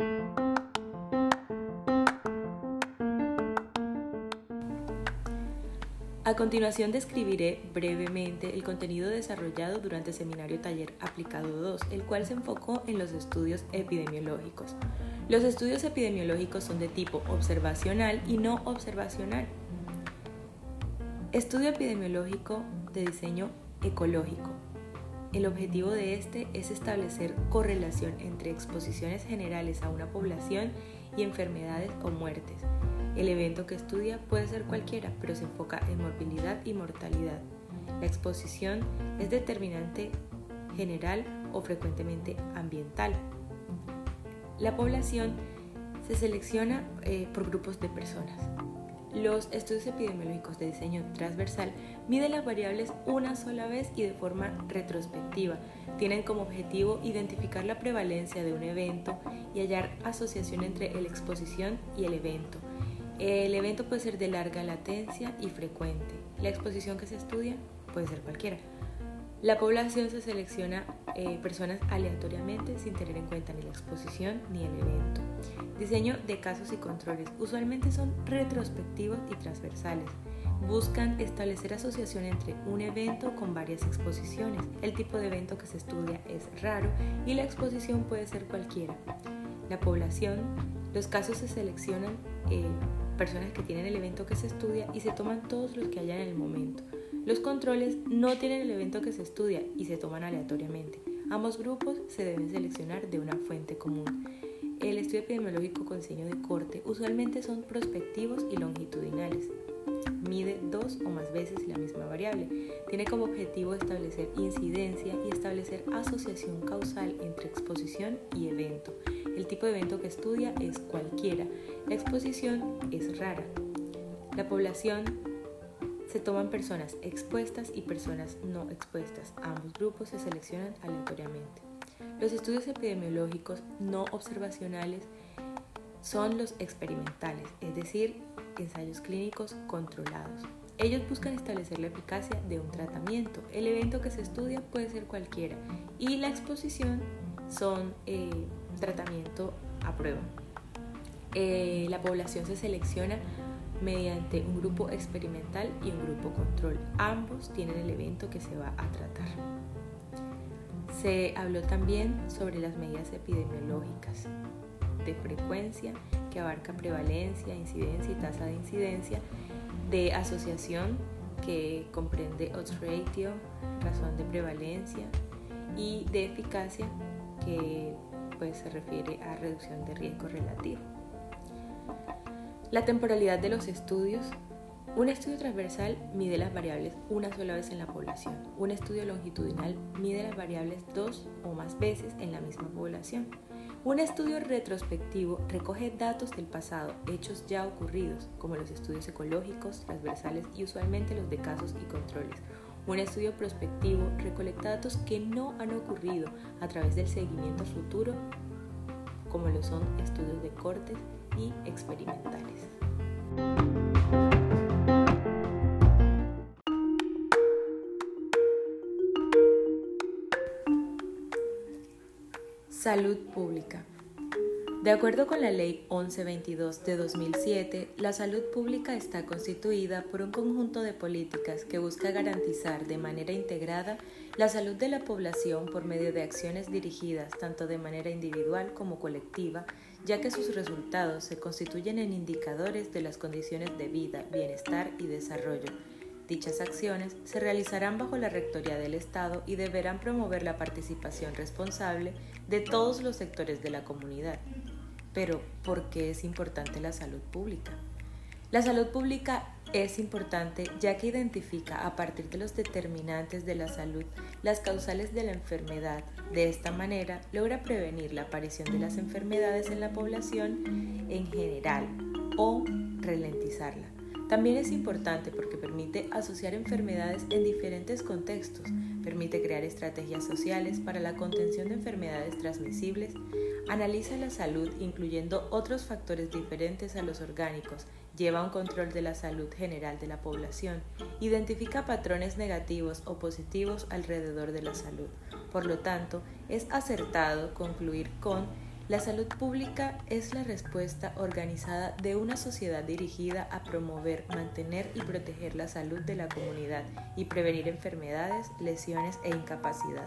A continuación describiré brevemente el contenido desarrollado durante el seminario taller aplicado 2, el cual se enfocó en los estudios epidemiológicos. Los estudios epidemiológicos son de tipo observacional y no observacional. Estudio epidemiológico de diseño ecológico. El objetivo de este es establecer correlación entre exposiciones generales a una población y enfermedades o muertes. El evento que estudia puede ser cualquiera, pero se enfoca en morbilidad y mortalidad. La exposición es determinante general o frecuentemente ambiental. La población se selecciona eh, por grupos de personas. Los estudios epidemiológicos de diseño transversal miden las variables una sola vez y de forma retrospectiva. Tienen como objetivo identificar la prevalencia de un evento y hallar asociación entre la exposición y el evento. El evento puede ser de larga latencia y frecuente. La exposición que se estudia puede ser cualquiera. La población se selecciona eh, personas aleatoriamente sin tener en cuenta ni la exposición ni el evento. Diseño de casos y controles usualmente son retrospectivos y transversales. Buscan establecer asociación entre un evento con varias exposiciones. El tipo de evento que se estudia es raro y la exposición puede ser cualquiera. La población, los casos se seleccionan eh, personas que tienen el evento que se estudia y se toman todos los que hayan en el momento. Los controles no tienen el evento que se estudia y se toman aleatoriamente. Ambos grupos se deben seleccionar de una fuente común. El estudio epidemiológico con diseño de corte usualmente son prospectivos y longitudinales. Mide dos o más veces la misma variable. Tiene como objetivo establecer incidencia y establecer asociación causal entre exposición y evento. El tipo de evento que estudia es cualquiera. La exposición es rara. La población se toman personas expuestas y personas no expuestas. Ambos grupos se seleccionan aleatoriamente. Los estudios epidemiológicos no observacionales son los experimentales, es decir, ensayos clínicos controlados. Ellos buscan establecer la eficacia de un tratamiento. El evento que se estudia puede ser cualquiera y la exposición son eh, tratamiento a prueba. Eh, la población se selecciona mediante un grupo experimental y un grupo control. Ambos tienen el evento que se va a tratar. Se habló también sobre las medidas epidemiológicas de frecuencia que abarca prevalencia, incidencia y tasa de incidencia, de asociación que comprende odds ratio, razón de prevalencia y de eficacia que pues, se refiere a reducción de riesgo relativo. La temporalidad de los estudios un estudio transversal mide las variables una sola vez en la población. Un estudio longitudinal mide las variables dos o más veces en la misma población. Un estudio retrospectivo recoge datos del pasado, hechos ya ocurridos, como los estudios ecológicos, transversales y usualmente los de casos y controles. Un estudio prospectivo recolecta datos que no han ocurrido a través del seguimiento futuro, como lo son estudios de cortes y experimentales. Salud pública. De acuerdo con la Ley 1122 de 2007, la salud pública está constituida por un conjunto de políticas que busca garantizar de manera integrada la salud de la población por medio de acciones dirigidas tanto de manera individual como colectiva, ya que sus resultados se constituyen en indicadores de las condiciones de vida, bienestar y desarrollo Dichas acciones se realizarán bajo la Rectoría del Estado y deberán promover la participación responsable de todos los sectores de la comunidad. Pero, ¿por qué es importante la salud pública? La salud pública es importante ya que identifica a partir de los determinantes de la salud las causales de la enfermedad. De esta manera logra prevenir la aparición de las enfermedades en la población en general o ralentizarla. También es importante porque permite asociar enfermedades en diferentes contextos, permite crear estrategias sociales para la contención de enfermedades transmisibles, analiza la salud incluyendo otros factores diferentes a los orgánicos, lleva un control de la salud general de la población, identifica patrones negativos o positivos alrededor de la salud. Por lo tanto, es acertado concluir con la salud pública es la respuesta organizada de una sociedad dirigida a promover, mantener y proteger la salud de la comunidad y prevenir enfermedades, lesiones e incapacidad.